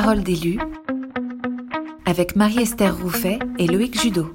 Parole d'élu avec Marie-Esther Rouffet et Loïc Judo.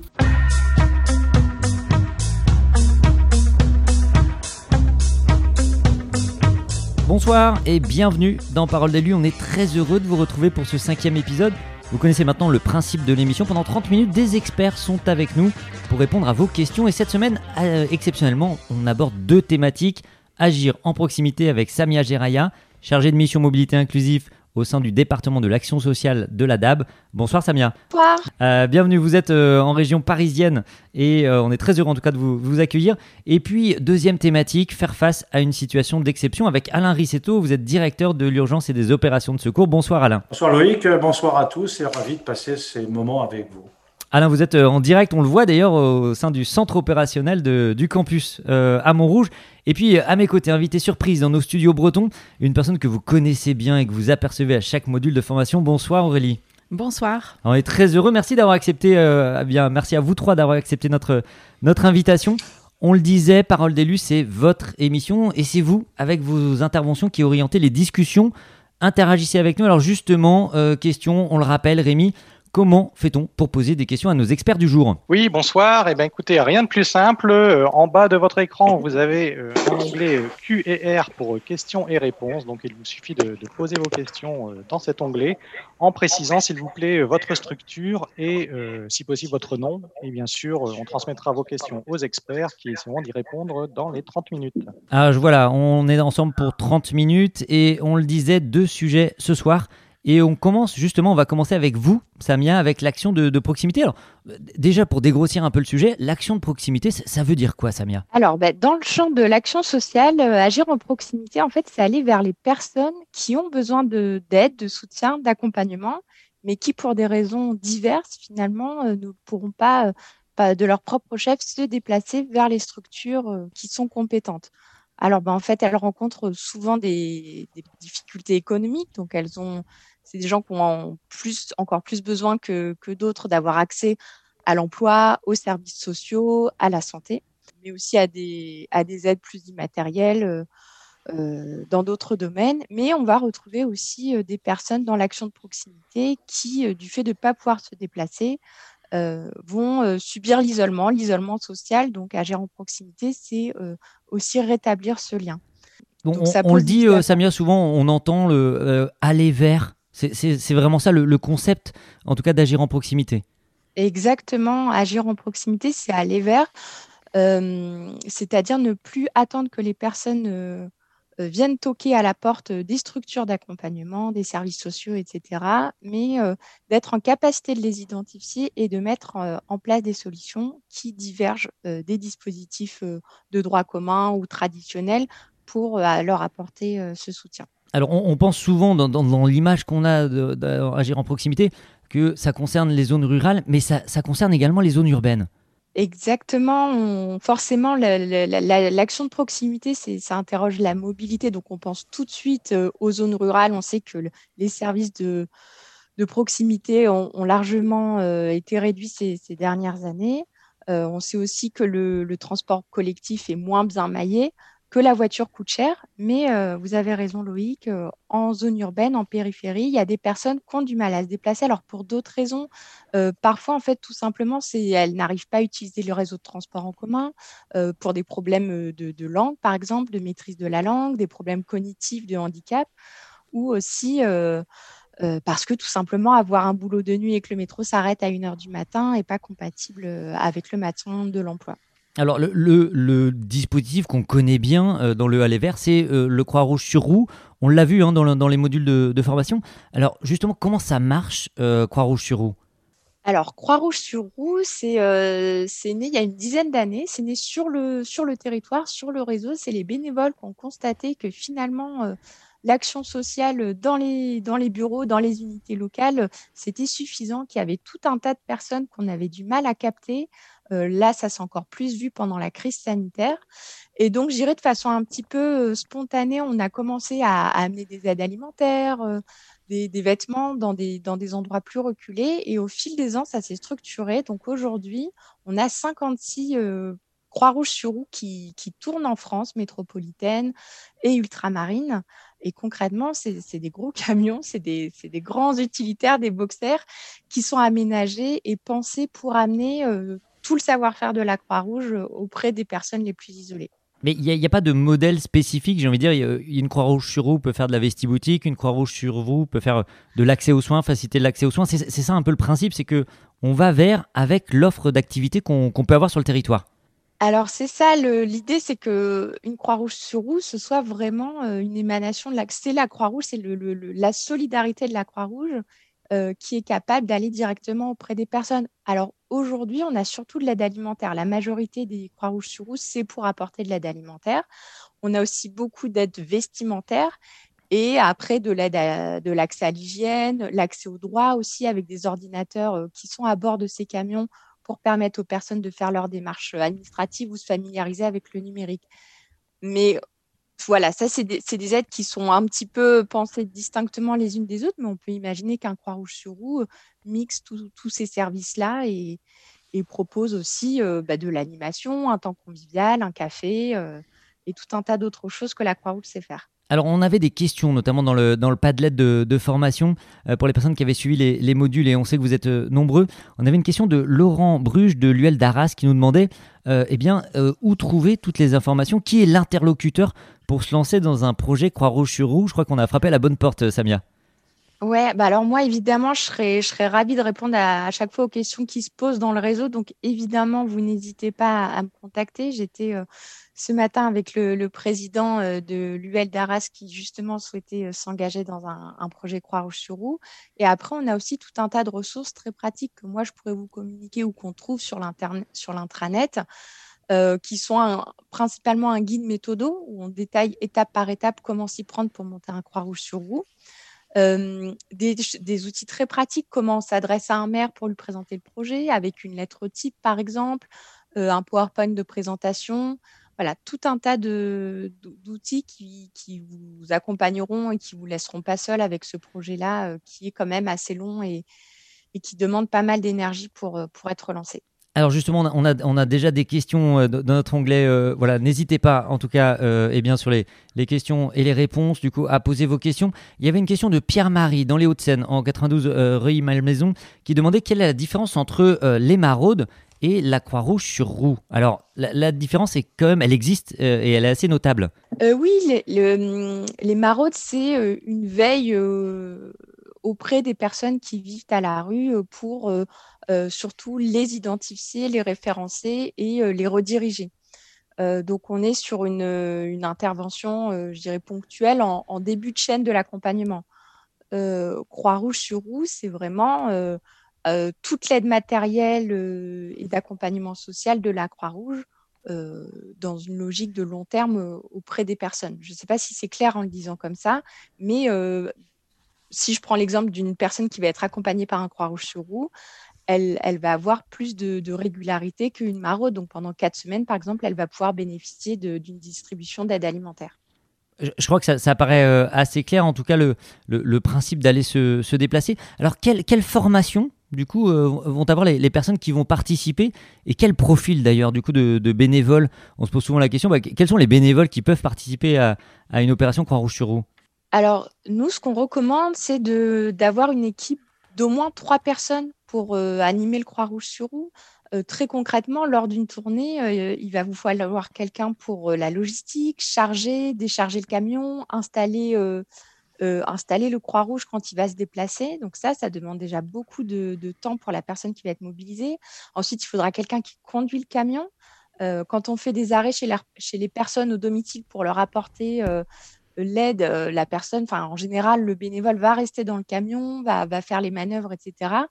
Bonsoir et bienvenue dans Parole d'élu. On est très heureux de vous retrouver pour ce cinquième épisode. Vous connaissez maintenant le principe de l'émission. Pendant 30 minutes, des experts sont avec nous pour répondre à vos questions. Et cette semaine, euh, exceptionnellement, on aborde deux thématiques. Agir en proximité avec Samia Geraya, chargée de mission mobilité inclusive au sein du département de l'action sociale de la DAB. Bonsoir Samia. Bonsoir. Euh, bienvenue, vous êtes euh, en région parisienne et euh, on est très heureux en tout cas de vous, vous, accueillir. Et puis, deuxième thématique, faire face à une situation d'exception avec Alain Rissetto. Vous êtes directeur de l'urgence et des opérations de secours. Bonsoir Alain. Bonsoir Loïc, bonsoir à tous et ravi de passer ces moments avec vous. Alain, vous êtes en direct, on le voit d'ailleurs au sein du centre opérationnel de, du campus à Montrouge. Et puis à mes côtés, invité surprise dans nos studios bretons, une personne que vous connaissez bien et que vous apercevez à chaque module de formation. Bonsoir Aurélie. Bonsoir. On est très heureux. Merci d'avoir accepté. Euh, eh bien, merci à vous trois d'avoir accepté notre notre invitation. On le disait, Parole d'élu, c'est votre émission et c'est vous, avec vos interventions, qui orientez les discussions. Interagissez avec nous. Alors justement, euh, question, on le rappelle, Rémi, Comment fait-on pour poser des questions à nos experts du jour? Oui, bonsoir. Eh bien, écoutez, rien de plus simple. Euh, en bas de votre écran, vous avez euh, un onglet euh, Q et R pour questions et réponses. Donc, il vous suffit de, de poser vos questions dans cet onglet en précisant, s'il vous plaît, votre structure et, si possible, votre nom. Et bien sûr, on transmettra vos questions aux experts qui essaieront d'y répondre dans les 30 minutes. Ah, voilà, on est ensemble pour 30 minutes et on le disait, deux sujets ce soir. Et on commence justement, on va commencer avec vous, Samia, avec l'action de, proximité. Alors, déjà pour dégrossir un peu le sujet, l'action de proximité, ça, veut dire quoi, Samia? Alors, bah, dans le champ de l'action sociale, euh, agir en proximité, en fait, c'est aller vers les personnes qui ont besoin d'aide, de, soutien, d'accompagnement, mais qui, pour des raisons diverses, finalement, euh, ne pourront pas, euh, pas, de leur propre chef, se déplacer vers les structures qui sont compétentes. Alors, bah, en fait, elles rencontrent souvent des, des difficultés économiques, donc elles ont c'est des gens qui ont plus, encore plus besoin que, que d'autres d'avoir accès à l'emploi, aux services sociaux, à la santé, mais aussi à des, à des aides plus immatérielles euh, euh dans d'autres domaines. Mais on va retrouver aussi euh, des personnes dans l'action de proximité qui, du fait de ne pas pouvoir se déplacer, euh, vont subir l'isolement, l'isolement social. Donc, agir en proximité, c'est aussi rétablir ce lien. Donc, on, on, le dit, Samia, souvent, on entend le aller vers c'est vraiment ça le, concept, en tout cas, d'agir en proximité. Exactement, agir en proximité, c'est aller vers, euh, c'est-à-dire ne plus attendre que les personnes euh, euh, viennent toquer à la porte des structures d'accompagnement, des services sociaux, etc., mais d'être en capacité de les identifier et de mettre en place des solutions qui divergent des dispositifs de droit commun ou traditionnels pour leur apporter ce soutien. Alors, on, pense souvent dans, l'image qu'on a d'agir en proximité que ça concerne les zones rurales, mais ça, concerne également les zones urbaines. Exactement. forcément, l'action de proximité, ça interroge la mobilité. Donc, on pense tout de suite euh, aux zones rurales. On sait que les services de, proximité ont, largement euh, été réduits ces, dernières années. Euh, on sait aussi que le, transport collectif est moins bien maillé la voiture coûte cher. Mais euh, vous avez raison, Loïc, euh, en zone urbaine, en périphérie, il y a des personnes qui ont du mal à se déplacer. Alors, pour d'autres raisons, euh, parfois, en fait, tout simplement, c'est elles n'arrivent pas à utiliser le réseau de transport en commun pour des problèmes de, langue, par exemple, de maîtrise de la langue, des problèmes cognitifs, de handicap, ou aussi. parce que tout simplement, avoir un boulot de nuit et que le métro s'arrête à 1h du matin n'est pas compatible avec le matin de l'emploi. Alors le, dispositif qu'on connaît bien euh, dans le Aller Vert, c'est euh, le Croix-Rouge sur roue. On l'a vu hein, dans, les modules de, formation. Alors justement, comment ça marche euh, Croix-Rouge sur roue? Alors, Croix-Rouge sur roue, c'est né il y a une dizaine d'années. C'est né sur le, territoire, sur le réseau. C'est les bénévoles qui ont constaté que finalement, l'action sociale dans les, dans les bureaux, dans les unités locales, c'était suffisant, qu'il y avait tout un tas de personnes qu'on avait du mal à capter. Euh, là, ça s'est encore plus vu pendant la crise sanitaire. Et donc, j'irai de façon un petit peu euh, spontanée, on a commencé à, amener des aides alimentaires, euh, des, vêtements dans des, endroits plus reculés. Et au fil des ans, ça s'est structuré. Donc aujourd'hui, on a 56 Croix-Rouge-sur-Roue qui, qui tourne en France métropolitaine et ultramarine. Et concrètement, c'est des gros camions, c'est des, grands utilitaires, des boxers qui sont aménagés et pensés pour amener euh, tout le savoir-faire de la Croix-Rouge auprès des personnes les plus isolées. Mais il n'y a, pas de modèle spécifique, j'ai envie de dire, une Croix-Rouge sur vous peut faire de la vestiboutique, une Croix-Rouge sur vous peut faire de l'accès aux soins, faciliter l'accès aux soins. C'est ça un peu le principe, c'est que on va vers avec l'offre d'activité qu'on peut avoir sur le territoire. Alors c'est ça, l'idée c'est que une Croix-Rouge sur roue, ce soit vraiment euh, une émanation de l'accès. La Croix-Rouge, c'est le, la solidarité de la Croix-Rouge euh, qui est capable d'aller directement auprès des personnes. Alors aujourd'hui, on a surtout de l'aide alimentaire. La majorité des Croix-Rouges sur Rouge, c'est pour apporter de l'aide alimentaire. On a aussi beaucoup d'aide vestimentaire et après de l'aide de l'accès à l'hygiène, l'accès aux droits aussi avec des ordinateurs euh, qui sont à bord de ces camions pour permettre aux personnes de faire leurs démarches administratives ou se familiariser avec le numérique. Mais voilà, ça, c'est des, aides qui sont un petit peu pensées distinctement les unes des autres, mais on peut imaginer qu'un Croix-Rouge sur roue euh, mixe tous ces services-là et, propose aussi euh, bah, de l'animation, un temps convivial, un café euh, et tout un tas d'autres choses que la Croix-Rouge sait faire. Alors, on avait des questions, notamment dans le, Padlet de, de formation, pour les personnes qui avaient suivi les, modules, et on sait que vous êtes nombreux. On avait une question de Laurent Bruges de l'UL d'Arras qui nous demandait eh bien, où trouver toutes les informations? Qui est l'interlocuteur pour se lancer dans un projet Croix-Rouge sur Roue. Je crois qu'on a frappé la bonne porte, Samia. Ouais, bah alors moi, évidemment, je serais, je serais ravie de répondre à, chaque fois aux questions qui se posent dans le réseau. Donc, évidemment, vous n'hésitez pas à, me contacter. J'étais euh, ce matin avec le, président euh, de l'UL d'Arras qui, justement, souhaitait euh, s'engager dans un, un projet Croix-Rouge sur Roue. Et après, on a aussi tout un tas de ressources très pratiques que moi, je pourrais vous communiquer ou qu'on trouve sur l'intranet. Euh, qui sont principalement un guide méthodo où on détaille étape par étape comment s'y prendre pour monter un Croix-Rouge sur roue. Euh, des, outils très pratiques, comment on s'adresse à un maire pour lui présenter le projet, avec une lettre type par exemple, euh, un PowerPoint de présentation. Voilà, tout un tas d'outils qui, vous accompagneront et qui vous laisseront pas seul avec ce projet-là, qui est quand même assez long et, qui demande pas mal d'énergie pour être lancé. Alors justement, on a, déjà des questions euh, dans notre onglet. Euh, voilà, n'hésitez pas, en tout cas, euh, eh bien sur les, questions et les réponses, du coup, à poser vos questions. Il y avait une question de Pierre-Marie dans les Hauts-de-Seine, en 92 rue Malmaison, qui demandait quelle est la différence entre les maraudes et la Croix-Rouge sur roue. Alors, la, différence est quand même, elle existe et elle est assez notable. oui, les, les maraudes, c'est une veille auprès des personnes qui vivent à la rue pour euh, surtout les identifier, les référencer et euh, les rediriger. Euh, donc, on est sur une, intervention, je dirais, ponctuelle en, début de chaîne de l'accompagnement. Croix-Rouge sur roue, c'est vraiment toute l'aide matérielle et d'accompagnement social de la Croix-Rouge dans une logique de long terme auprès des personnes. Je ne sais pas si c'est clair en le disant comme ça, mais si je prends l'exemple d'une personne qui va être accompagnée par un Croix-Rouge sur roue, elle, va avoir plus de, régularité qu'une maraude. Donc pendant quatre semaines, par exemple, elle va pouvoir bénéficier d'une distribution d'aide alimentaire. Je, crois que ça, paraît euh, assez clair, en tout cas, le, principe d'aller se, déplacer. Alors, quelle, formation, du coup, euh, vont avoir les, personnes qui vont participer Et quel profil, d'ailleurs, du coup, de, bénévoles? On se pose souvent la question, bah, quels sont les bénévoles qui peuvent participer à, une opération Croix-Rouge sur roue Alors, nous, ce qu'on recommande, c'est d'avoir une équipe d'au moins trois personnes pour euh, animer le Croix-Rouge sur roue. Euh, très concrètement, lors d'une tournée, euh, il va vous falloir quelqu'un pour la logistique, charger, décharger le camion, installer, le Croix-Rouge quand il va se déplacer. Donc ça, ça demande déjà beaucoup de, temps pour la personne qui va être mobilisée. Ensuite, il faudra quelqu'un qui conduit le camion. quand on fait des arrêts chez, les personnes au domicile pour leur apporter l'aide, la personne, enfin en général, le bénévole va rester dans le camion, va faire les manœuvres, etc.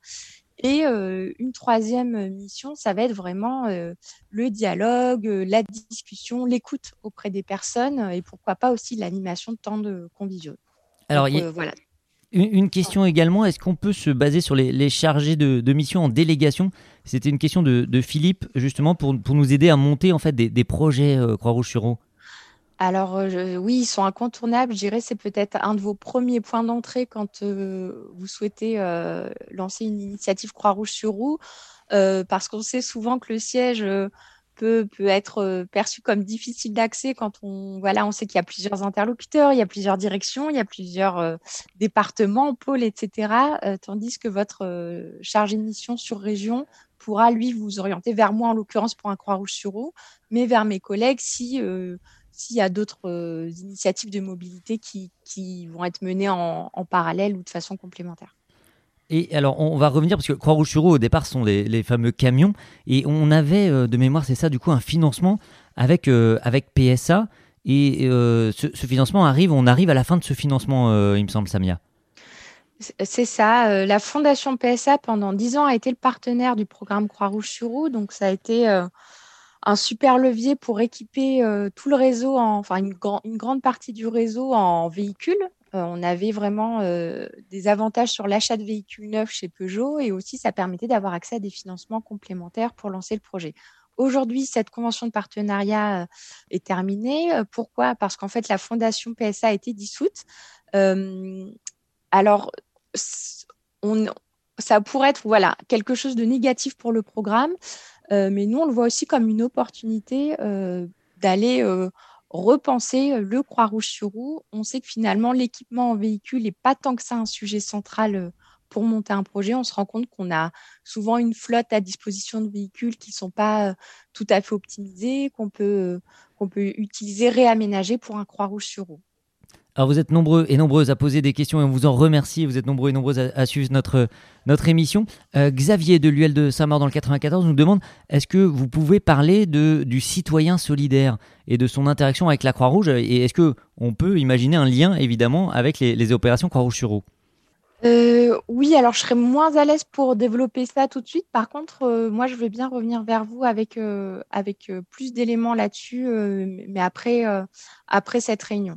Et une troisième mission, ça va être vraiment le dialogue, la discussion, l'écoute auprès des personnes et pourquoi pas aussi l'animation de temps de conviviaux. Alors, voilà. Une, question également, est-ce qu'on peut se baser sur les, chargés de, mission en délégation? C'était une question de, Philippe, justement, pour, pour, nous aider à monter en fait des, des projets Croix-Rouge-sur-Eau. Alors euh, oui, ils sont incontournables. Je dirais c'est peut-être un de vos premiers points d'entrée quand euh, vous souhaitez euh, lancer une initiative Croix-Rouge sur roue, parce qu'on sait souvent que le siège peut, peut être perçu comme difficile d'accès quand on, voilà, on sait qu'il y a plusieurs interlocuteurs, il y a plusieurs directions, il y a plusieurs départements, pôles, etc. tandis que votre chargé de mission sur région pourra, lui, vous orienter vers moi, en l'occurrence, pour un Croix-Rouge sur eau, mais vers mes collègues si s'il y a d'autres initiatives de mobilité qui, qui, vont être menées en, en parallèle ou de façon complémentaire. Et alors, on va revenir parce que Croix-Rouge-sur-Eau, au départ, sont les, fameux camions. Et on avait, euh, de mémoire, c'est ça, du coup, un financement avec, euh, avec PSA. Et euh, ce, financement arrive, on arrive à la fin de ce financement, il me semble, Samia. C'est ça. la Fondation PSA, pendant dix ans, a été le partenaire du programme Croix-Rouge-sur-Eau. Donc, ça a été un super levier pour équiper tout le réseau, enfin, une, grande partie du réseau en véhicules euh, on avait vraiment euh, des avantages sur l'achat de véhicules neufs chez Peugeot et aussi ça permettait d'avoir accès à des financements complémentaires pour lancer le projet. Aujourd'hui, cette convention de partenariat euh, est terminée. Pourquoi? Parce qu'en fait, la fondation PSA a été dissoute. alors, ça pourrait être voilà, quelque chose de négatif pour le programme, mais nous, on le voit aussi comme une opportunité d'aller repenser le Croix-Rouge sur roue. On sait que finalement, l'équipement en véhicule n'est pas tant que ça un sujet central pour monter un projet. On se rend compte qu'on a souvent une flotte à disposition de véhicules qui ne sont pas tout à fait optimisés, qu'on peut, qu'on peut utiliser, réaménager pour un Croix-Rouge sur roue. Alors vous êtes nombreux et nombreuses à poser des questions et on vous en remercie. Vous êtes nombreux et nombreuses à, suivre notre, notre émission. Euh, Xavier de l'UL de Saint-Maur dans le 94 nous demande est-ce que vous pouvez parler de, du citoyen solidaire et de son interaction avec la Croix-Rouge Et est-ce qu'on peut imaginer un lien évidemment avec les, opérations Croix-Rouge sur eau? Euh, oui, alors je serais moins à l'aise pour développer ça tout de suite. Par contre, euh, moi, je vais bien revenir vers vous avec, avec plus d'éléments là-dessus, mais après, après cette réunion.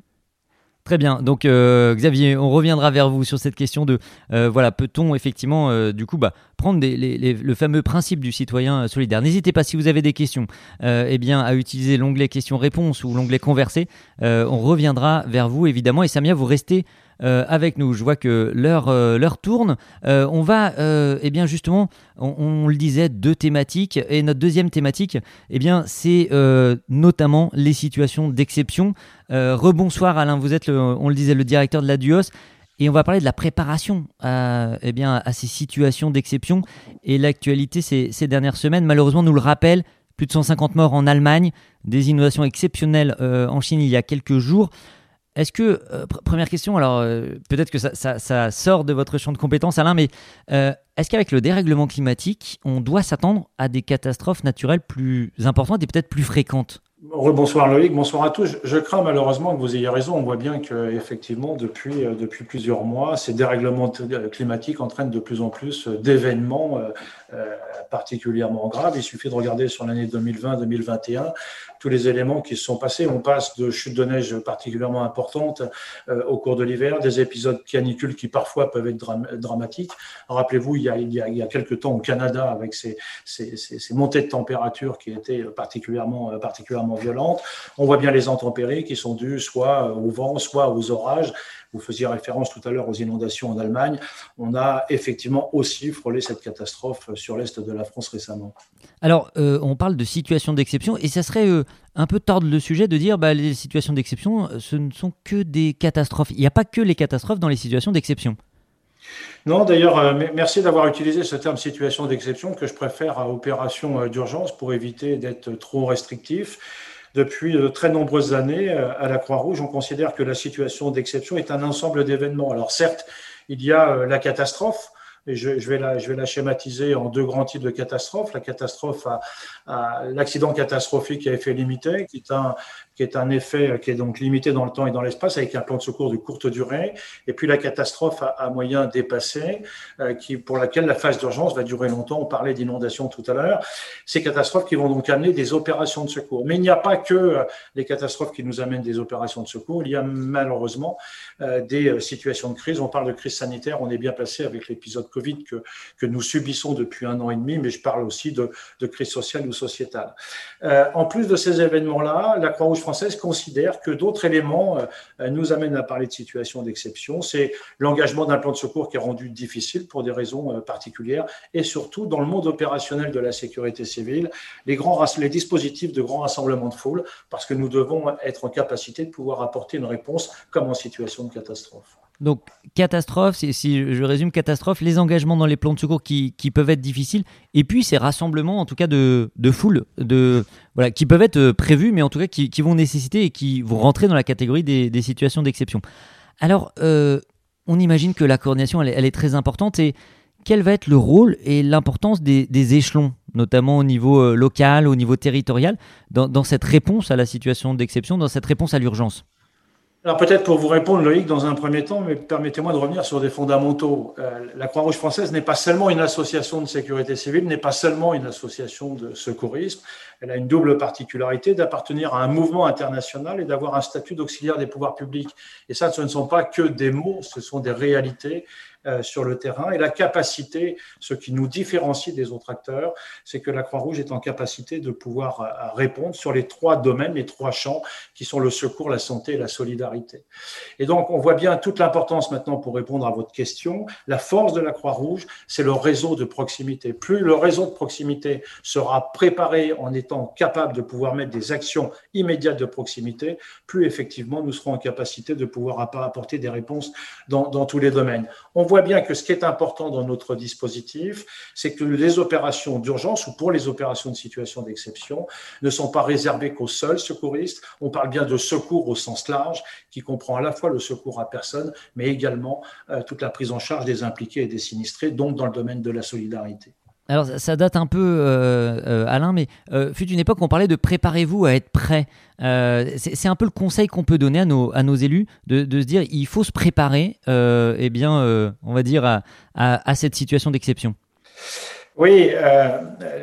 Très bien. Donc euh, Xavier, on reviendra vers vous sur cette question de euh, voilà peut-on effectivement euh, du coup bah, prendre le fameux principe du citoyen solidaire? N'hésitez pas si vous avez des questions, eh bien à utiliser l'onglet questions-réponses ou l'onglet converser. on reviendra vers vous évidemment. Et Samia, vous restez euh, avec nous. Je vois que l'heure euh, tourne. Euh, on va, eh bien justement, on, le disait, deux thématiques. Et notre deuxième thématique, eh bien, c'est notamment les situations d'exception. rebonsoir Alain, vous êtes, on le disait, le directeur de la Duos. Et on va parler de la préparation à, eh bien, à ces situations d'exception. Et l'actualité ces, ces, dernières semaines, malheureusement, nous le rappelle. Plus de 150 morts en Allemagne, des inondations exceptionnelles en Chine il y a quelques jours. Est-ce que, euh, première question, alors euh, peut-être que ça, sort de votre champ de compétences, Alain, mais euh, est-ce qu'avec le dérèglement climatique, on doit s'attendre à des catastrophes naturelles plus importantes et peut-être plus fréquentes? Bonsoir Loïc, bonsoir à tous. Je, crains malheureusement que vous ayez raison. On voit bien que effectivement depuis depuis plusieurs mois, ces dérèglements climatiques entraînent de plus en plus d'événements particulièrement graves. Il suffit de regarder sur l'année 2020-2021 tous les éléments qui se sont passés. On passe de chutes de neige particulièrement importantes euh, au cours de l'hiver, des épisodes canicules qui parfois peuvent être dramatiques. Rappelez-vous, il, y a, il, y a, quelques temps au Canada, avec ces, montées de température qui étaient particulièrement, particulièrement violentes, on voit bien les intempéries qui sont dues soit au vent, soit aux orages. Vous faisiez référence tout à l'heure aux inondations en Allemagne. On a effectivement aussi frôlé cette catastrophe sur l'est de la France récemment. Alors, euh, on parle de situation d'exception et ça serait euh, un peu tordre le sujet de dire bah, les situations d'exception, euh, ce ne sont que des catastrophes. Il n'y a pas que les catastrophes dans les situations d'exception. Non, d'ailleurs, merci d'avoir utilisé ce terme situation d'exception que je préfère à opération d'urgence pour éviter d'être trop restrictif. Depuis de très nombreuses années, à la Croix-Rouge, on considère que la situation d'exception est un ensemble d'événements. Alors certes, il y a la catastrophe, et je, vais la, schématiser en deux grands types de catastrophes. La catastrophe à l'accident catastrophique à effet limité, qui est un, qui est un effet qui est donc limité dans le temps et dans l'espace avec un plan de secours de courte durée, et puis la catastrophe à, moyen dépassé, euh, qui, pour laquelle la phase d'urgence va durer longtemps. On parlait d'inondation tout à l'heure. Ces catastrophes qui vont donc amener des opérations de secours. Mais il n'y a pas que les catastrophes qui nous amènent des opérations de secours. Il y a malheureusement euh, des situations de crise. On parle de crise sanitaire. On est bien placé avec l'épisode Covid que, que nous subissons depuis un an et demi, mais je parle aussi de, de crise sociale ou sociétale. Euh, en plus de ces événements-là, la Croix-Rouge française considère que d'autres éléments euh, nous amènent à parler de situation d'exception. C'est l'engagement d'un plan de secours qui est rendu difficile pour des raisons particulières et surtout dans le monde opérationnel de la sécurité civile, les, les dispositifs de grands rassemblements de foule, parce que nous devons être en capacité de pouvoir apporter une réponse comme en situation de catastrophe. Donc, catastrophe, si, je résume catastrophe, les engagements dans les plans de secours qui, peuvent être difficiles, et puis ces rassemblements, en tout cas de, de foule, de, voilà, qui peuvent être prévus, mais en tout cas qui, vont nécessiter et qui vont rentrer dans la catégorie des, situations d'exception. Alors, euh, on imagine que la coordination, elle, est très importante, et quel va être le rôle et l'importance des, échelons, notamment au niveau euh, local, au niveau territorial, dans cette réponse à la situation d'exception, dans cette réponse à l'urgence? Alors peut-être pour vous répondre, Loïc, dans un premier temps, mais permettez-moi de revenir sur des fondamentaux. Euh, la Croix-Rouge française n'est pas seulement une association de sécurité civile, n'est pas seulement une association de secourisme. Elle a une double particularité d'appartenir à un mouvement international et d'avoir un statut d'auxiliaire des pouvoirs publics. Et ça, ce ne sont pas que des mots, ce sont des réalités sur le terrain. Et la capacité, ce qui nous différencie des autres acteurs, c'est que la Croix-Rouge est en capacité de pouvoir euh, répondre sur les trois domaines, les trois champs qui sont le secours, la santé et la solidarité. Et donc, on voit bien toute l'importance maintenant pour répondre à votre question. La force de la Croix-Rouge, c'est le réseau de proximité. Plus le réseau de proximité sera préparé en étant capable de pouvoir mettre des actions immédiates de proximité, plus effectivement nous serons en capacité de pouvoir apporter des réponses dans, dans tous les domaines. On voit bien que ce qui est important dans notre dispositif, c'est que les opérations d'urgence ou pour les opérations de situation d'exception ne sont pas réservées qu'aux seuls secouristes. On parle bien de secours au sens large, qui comprend à la fois le secours à personne, mais également euh, toute la prise en charge des impliqués et des sinistrés, donc dans le domaine de la solidarité. Alors ça date un peu, euh, euh, Alain, mais euh, fut une époque où on parlait de préparez-vous à être prêt. c'est un peu le conseil qu'on peut donner à nos, à nos élus, de, de, se dire il faut se préparer, eh bien, on va dire, à, à, à cette situation d'exception. Oui, euh,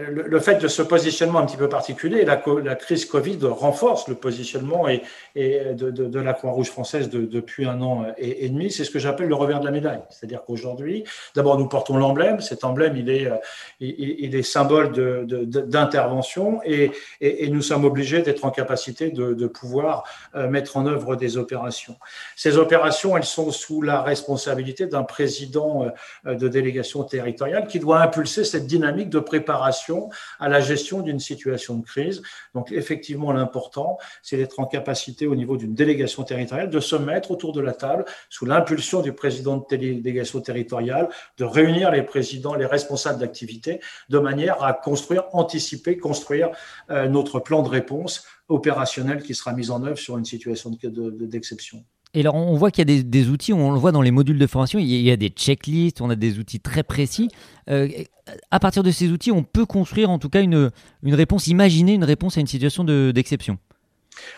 le, fait de ce positionnement un petit peu particulier, la, crise Covid renforce le positionnement et, de, la Croix-Rouge française depuis un an et, demi. C'est ce que j'appelle le revers de la médaille. C'est-à-dire qu'aujourd'hui, d'abord, nous portons l'emblème. Cet emblème, il est, il, il est symbole d'intervention et, nous sommes obligés d'être en capacité de, pouvoir euh, mettre en œuvre des opérations. Ces opérations, elles sont sous la responsabilité d'un président euh, de délégation territoriale qui doit impulser cette dynamique de préparation à la gestion d'une situation de crise. Donc effectivement, l'important, c'est d'être en capacité au niveau d'une délégation territoriale de se mettre autour de la table sous l'impulsion du président de délégation territoriale, de réunir les présidents, les responsables d'activité, de manière à construire, anticiper, construire euh, notre plan de réponse opérationnel qui sera mis en œuvre sur une situation d'exception. Et alors, on voit qu'il y a des, outils, on le voit dans les modules de formation, il y a, des checklists, on a des outils très précis. Euh, à partir de ces outils, on peut construire en tout cas une, une réponse, imaginer une réponse à une situation d'exception.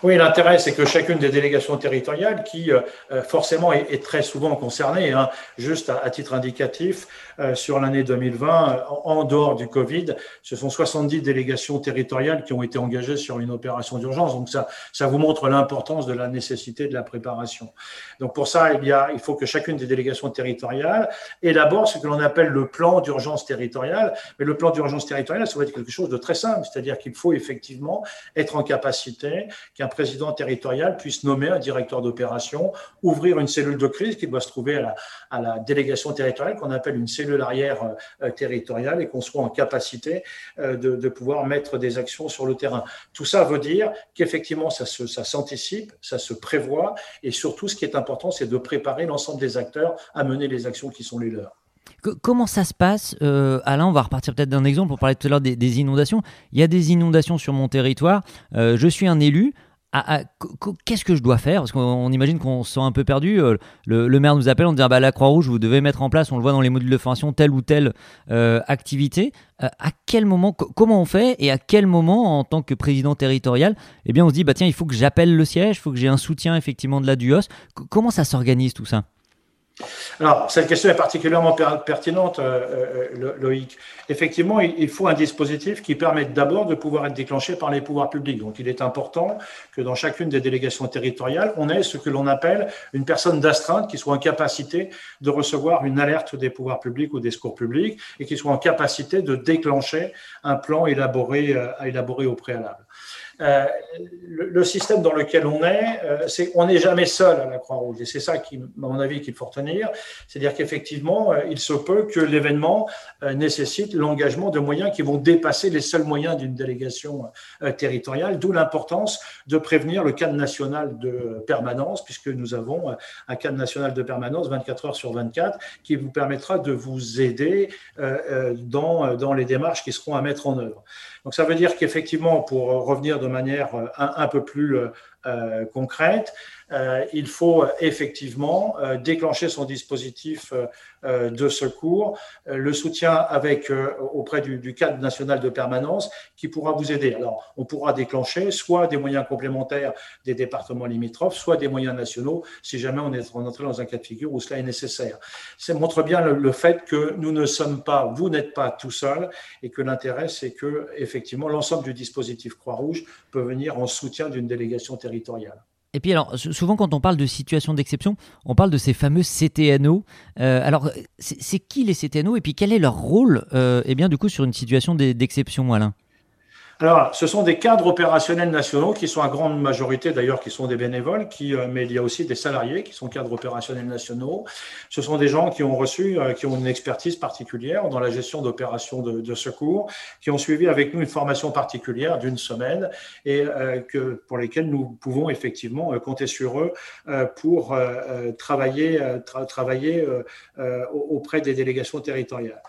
Oui, l'intérêt, c'est que chacune des délégations territoriales, qui euh, euh, forcément est, très souvent concernée, hein, juste à, titre indicatif, euh, sur l'année 2020, en, dehors du Covid, ce sont 70 délégations territoriales qui ont été engagées sur une opération d'urgence. Donc ça, ça vous montre l'importance de la nécessité de la préparation. Donc pour ça, il, il faut que chacune des délégations territoriales élabore ce que l'on appelle le plan d'urgence territoriale. Mais le plan d'urgence territoriale, ça va être quelque chose de très simple, c'est-à-dire qu'il faut effectivement être en capacité qu'un président territorial puisse nommer un directeur d'opération, ouvrir une cellule de crise qui doit se trouver à la, délégation territoriale, qu'on appelle une cellule arrière euh, territoriale, et qu'on soit en capacité euh, de, pouvoir mettre des actions sur le terrain. Tout ça veut dire qu'effectivement, ça, ça s'anticipe, ça se prévoit, et surtout, ce qui est important, c'est de préparer l'ensemble des acteurs à mener les actions qui sont les leurs. Comment ça se passe euh, Alain, on va repartir peut-être d'un exemple. pour parler tout à l'heure des, inondations. Il y a des inondations sur mon territoire. Euh, je suis un élu. Ah, ah, qu'est-ce que je dois faire? Parce qu'on imagine qu'on se sent un peu perdu. Euh, le, maire nous appelle, on dit ah bah, la Croix-Rouge, vous devez mettre en place, on le voit dans les modules de formation, telle ou telle activité. à quel moment, comment on fait et à quel moment, en tant que président territorial, eh bien on se dit bah tiens, il faut que j'appelle le siège, il faut que j'ai un soutien effectivement de la DUOS. comment ça s'organise tout ça? Alors, cette question est particulièrement pertinente, euh, euh, Loïc. Effectivement, il faut un dispositif qui permette d'abord de pouvoir être déclenché par les pouvoirs publics. Donc, il est important que dans chacune des délégations territoriales, on ait ce que l'on appelle une personne d'astreinte qui soit en capacité de recevoir une alerte des pouvoirs publics ou des secours publics et qui soit en capacité de déclencher un plan élaboré, euh, à élaborer au préalable. Euh, le, système dans lequel on est, euh, c'est on n'est jamais seul à la Croix-Rouge. Et c'est ça, qui, à mon avis, qu'il faut retenir. C'est-à-dire qu'effectivement, euh, il se peut que l'événement nécessite l'engagement de moyens qui vont dépasser les seuls moyens d'une délégation territoriale, d'où l'importance de prévenir le cadre national de permanence, puisque nous avons un cadre national de permanence 24 heures sur 24 qui vous permettra de vous aider dans, dans les démarches qui seront à mettre en œuvre. Donc ça veut dire qu'effectivement, pour revenir de manière euh, un, peu plus euh, concrète, euh, il faut effectivement euh, déclencher son dispositif de secours, le soutien avec auprès du, cadre national de permanence qui pourra vous aider. Alors, on pourra déclencher soit des moyens complémentaires des départements limitrophes, soit des moyens nationaux si jamais on est entré dans un cas de figure où cela est nécessaire. Ça montre bien le, fait que nous ne sommes pas, vous n'êtes pas tout seul et que l'intérêt, c'est que effectivement l'ensemble du dispositif Croix-Rouge peut venir en soutien d'une délégation territoriale. Et puis alors, souvent quand on parle de situation d'exception, on parle de ces fameux CTNO. Euh, alors, c'est qui les CTNO et puis quel est leur rôle euh, eh bien, du coup, sur une situation d'exception, Alain? Alors, ce sont des cadres opérationnels nationaux qui sont à grande majorité d'ailleurs qui sont des bénévoles, qui, euh, mais il y a aussi des salariés qui sont cadres opérationnels nationaux. Ce sont des gens qui ont reçu, euh, qui ont une expertise particulière dans la gestion d'opérations de, secours, qui ont suivi avec nous une formation particulière d'une semaine et euh, que, pour lesquels nous pouvons effectivement compter sur eux pour travailler, travailler auprès des délégations territoriales.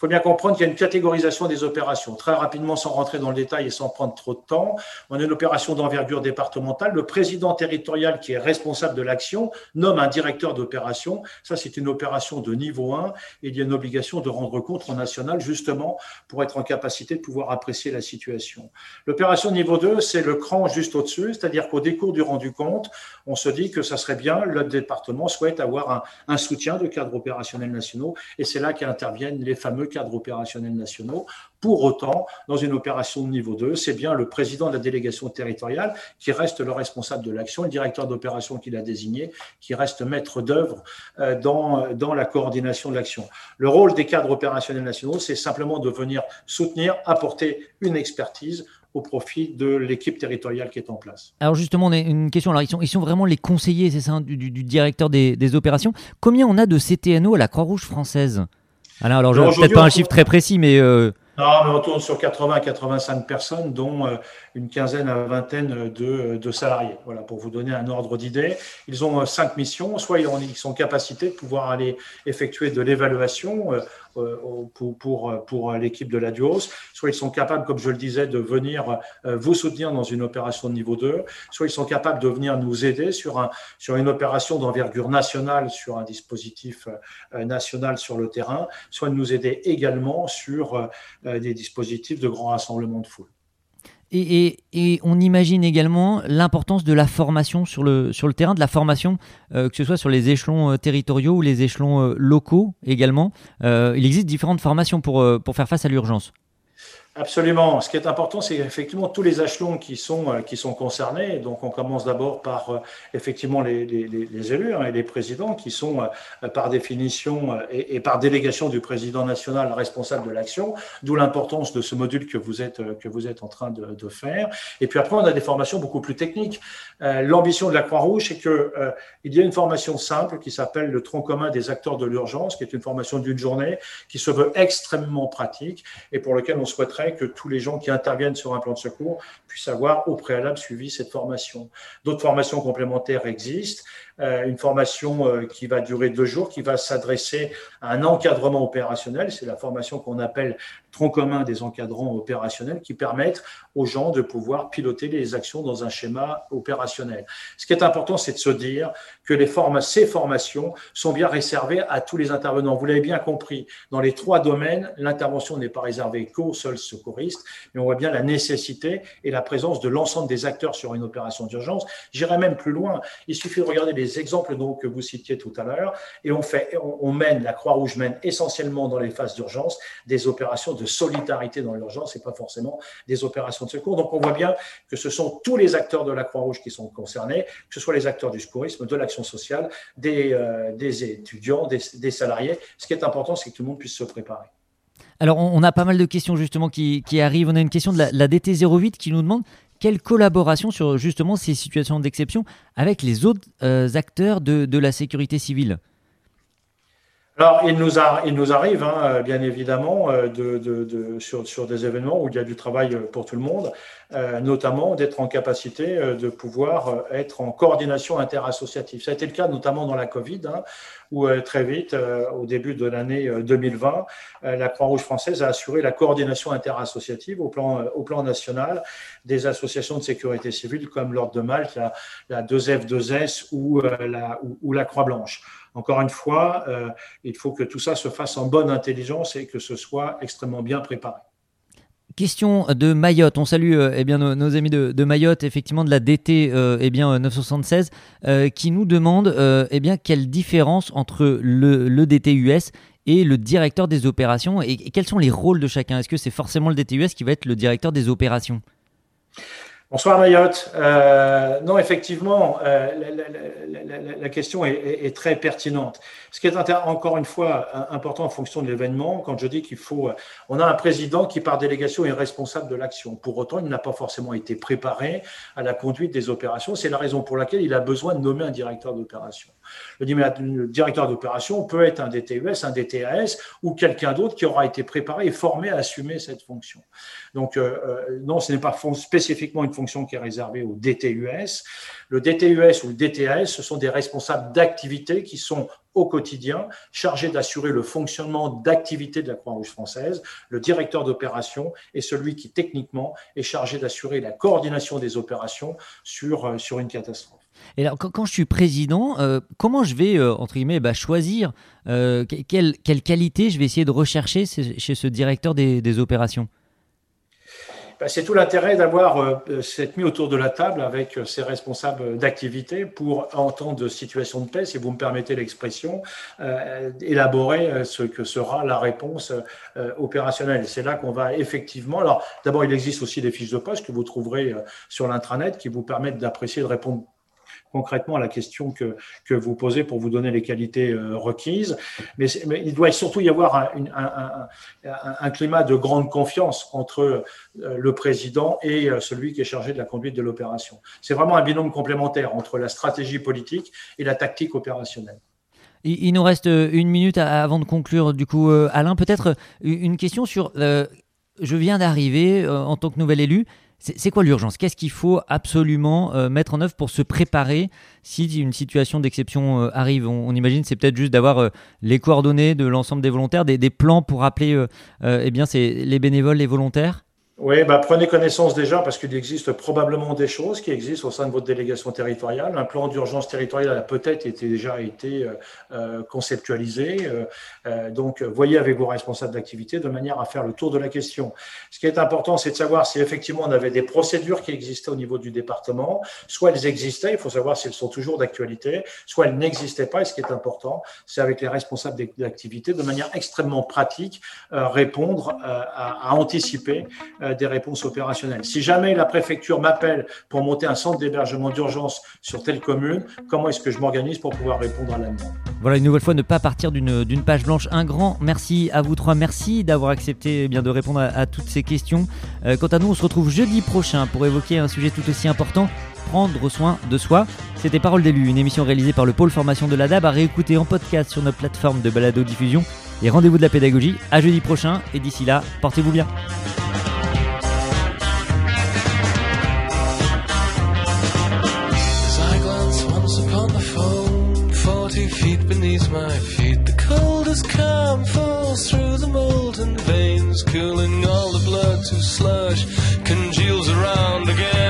Il faut bien comprendre qu'il y a une catégorisation des opérations. Très rapidement, sans rentrer dans le détail et sans prendre trop de temps, on a une opération d'envergure départementale. Le président territorial qui est responsable de l'action nomme un directeur d'opération. Ça, c'est une opération de niveau 1 et il y a une obligation de rendre compte en national justement pour être en capacité de pouvoir apprécier la situation. L'opération niveau 2, c'est le cran juste au-dessus, c'est-à-dire qu'au décours du rendu compte, on se dit que ça serait bien, le département souhaite avoir un, un soutien de cadres opérationnels nationaux et c'est là qu'interviennent les fameux cadres opérationnels nationaux. Pour autant, dans une opération de niveau 2, c'est bien le président de la délégation territoriale qui reste le responsable de l'action, le directeur d'opération qu'il a désigné, qui reste maître d'œuvre euh, dans, dans la coordination de l'action. Le rôle des cadres opérationnels nationaux, c'est simplement de venir soutenir, apporter une expertise au profit de l'équipe territoriale qui est en place. Alors justement, une question. Alors ils sont, vraiment les conseillers, c'est ça, du, directeur des, des, opérations. Combien on a de CTNO à la Croix-Rouge française? Alors, alors peut-être pas un chiffre très précis, mais. Euh, non, mais on tourne sur 80-85 personnes, dont euh, une quinzaine à vingtaine de, de, salariés. Voilà, pour vous donner un ordre d'idée. Ils ont euh, cinq missions. Soit ils sont en capacité de pouvoir aller effectuer de l'évaluation pour, pour, pour l'équipe de la Duos, soit ils sont capables, comme je le disais, de venir euh, vous soutenir dans une opération de niveau 2, soit ils sont capables de venir nous aider sur, un, sur une opération d'envergure nationale, sur un dispositif euh, national sur le terrain, soit de nous aider également sur des dispositifs de grand rassemblement de foule. Et, on imagine également l'importance de la formation sur le, sur le terrain, de la formation, euh, que ce soit sur les échelons euh, territoriaux ou les échelons euh, locaux également. il existe différentes formations pour faire face à l'urgence. Absolument. Ce qui est important, c'est effectivement tous les échelons qui sont, euh, qui sont concernés. Donc, on commence d'abord par euh, effectivement les, élus hein, et les présidents qui sont euh, par définition et, par délégation du président national responsable de l'action, d'où l'importance de ce module que vous êtes, que vous êtes en train de, faire. Et puis après, on a des formations beaucoup plus techniques. L'ambition de la Croix-Rouge, c'est que il y a une formation simple qui s'appelle le tronc commun des acteurs de l'urgence, qui est une formation d'une journée qui se veut extrêmement pratique et pour lequel on souhaiterait que tous les gens qui interviennent sur un plan de secours puissent avoir au préalable suivi cette formation. D'autres formations complémentaires existent. Euh, une formation euh, qui va durer deux jours, qui va s'adresser à un encadrement opérationnel. C'est la formation qu'on appelle tronc commun des encadrants opérationnels qui permettent aux gens de pouvoir piloter les actions dans un schéma opérationnel. Ce qui est important, c'est de se dire que les ces formations sont bien réservées à tous les intervenants. Vous l'avez bien compris, dans les trois domaines, l'intervention n'est pas réservée qu'aux seuls secouristes, mais on voit bien la nécessité et la présence de l'ensemble des acteurs sur une opération d'urgence. J'irai même plus loin. Il suffit de regarder les les exemples donc, que vous citiez tout à l'heure, et on, fait, on, mène, la Croix-Rouge mène essentiellement dans les phases d'urgence des opérations de solidarité dans l'urgence et pas forcément des opérations de secours. Donc on voit bien que ce sont tous les acteurs de la Croix-Rouge qui sont concernés, que ce soit les acteurs du secourisme, de l'action sociale, des, euh, des étudiants, des, des salariés. Ce qui est important, c'est que tout le monde puisse se préparer. Alors, on, a pas mal de questions justement qui, arrivent. On a une question de la, DT08 qui nous demande quelle collaboration sur justement ces situations d'exception avec les autres euh, acteurs de, la sécurité civile? Alors, il nous, arrive, hein, bien évidemment, euh, de, sur, des événements où il y a du travail pour tout le monde, euh, notamment d'être en capacité de pouvoir être en coordination interassociative. Ça a été le cas notamment dans la Covid, hein, où très vite, au début de l'année 2020, la Croix-Rouge française a assuré la coordination interassociative au plan, national des associations de sécurité civile comme l'Ordre de Malte, la, la 2F2S ou la, ou la Croix-Blanche. Encore une fois, euh, il faut que tout ça se fasse en bonne intelligence et que ce soit extrêmement bien préparé. Question de Mayotte. On salue euh, eh nos, amis de, Mayotte, effectivement de la DT euh, eh 976, qui nous demande eh quelle différence entre le, le DTUS et le directeur des opérations et, et quels sont les rôles de chacun? Est-ce que c'est forcément le DTUS qui va être le directeur des opérations? Bonsoir Mayotte. Euh, non, effectivement, euh, la, question est, très pertinente. Ce qui est encore une fois important en fonction de l'événement, quand je dis qu'il faut, on a un président qui par délégation est responsable de l'action. Pour autant, il n'a pas forcément été préparé à la conduite des opérations. C'est la raison pour laquelle il a besoin de nommer un directeur d'opération. Le directeur d'opération peut être un DTUS, un DTAS ou quelqu'un d'autre qui aura été préparé et formé à assumer cette fonction. Donc, euh, euh, non, ce n'est pas spécifiquement une fonction qui est réservée au DTUS. Le DTUS ou le DTAS, ce sont des responsables d'activité qui sont au quotidien chargés d'assurer le fonctionnement d'activité de la Croix-Rouge française. Le directeur d'opération est celui qui, techniquement, est chargé d'assurer la coordination des opérations sur, euh, sur une catastrophe. Alors, quand, je suis président, euh, comment je vais, euh, entre guillemets, bah, choisir euh, quelle, quelle, qualité je vais essayer de rechercher chez ce directeur des, opérations? Bah, c'est tout l'intérêt d'avoir cette mise autour de la table avec ces responsables d'activité pour, en temps de situation de paix, si vous me permettez l'expression, élaborer ce que sera la réponse opérationnelle. C'est là qu'on va effectivement. Alors, d'abord, il existe aussi des fiches de poste que vous trouverez sur l'intranet qui vous permettent d'apprécier, de répondre concrètement à la question que, que vous posez pour vous donner les qualités euh, requises. Mais, il doit surtout y avoir un, climat de grande confiance entre euh, le président et euh, celui qui est chargé de la conduite de l'opération. C'est vraiment un binôme complémentaire entre la stratégie politique et la tactique opérationnelle. Il nous reste une minute avant de conclure. Du coup, Alain, peut-être une question sur. je viens d'arriver en tant que nouvel élu. C'est quoi l'urgence? Qu'est-ce qu'il faut absolument euh, mettre en œuvre pour se préparer si une situation d'exception euh, arrive? On, imagine c'est peut-être juste d'avoir euh, les coordonnées de l'ensemble des volontaires, des, des plans pour appeler eh bien, les bénévoles, les volontaires? Oui, bah, prenez connaissance déjà parce qu'il existe probablement des choses qui existent au sein de votre délégation territoriale. Un plan d'urgence territoriale a peut-être été, déjà été euh, euh conceptualisé. Euh, donc, voyez avec vos responsables d'activité de manière à faire le tour de la question. Ce qui est important, c'est de savoir si effectivement on avait des procédures qui existaient au niveau du département. Soit elles existaient, il faut savoir si elles sont toujours d'actualité, soit elles n'existaient pas. Et ce qui est important, c'est avec les responsables d'activité, de manière extrêmement pratique, répondre à, anticiper des réponses opérationnelles. Si jamais la préfecture m'appelle pour monter un centre d'hébergement d'urgence sur telle commune, comment est-ce que je m'organise pour pouvoir répondre à la demande? Voilà, une nouvelle fois, ne pas partir d'une page blanche. Un grand merci à vous trois. Merci d'avoir accepté eh bien, de répondre à, toutes ces questions. Euh, quant à nous, on se retrouve jeudi prochain pour évoquer un sujet tout aussi important prendre soin de soi. C'était Parole d'élu, une émission réalisée par le pôle formation de l'ADAB à réécouter en podcast sur notre plateforme de balado diffusion. Et rendez-vous de la pédagogie à jeudi prochain. Et d'ici là, portez-vous bien. my feet. The cold has come, falls through the molten veins, cooling all the blood to slush, congeals around again.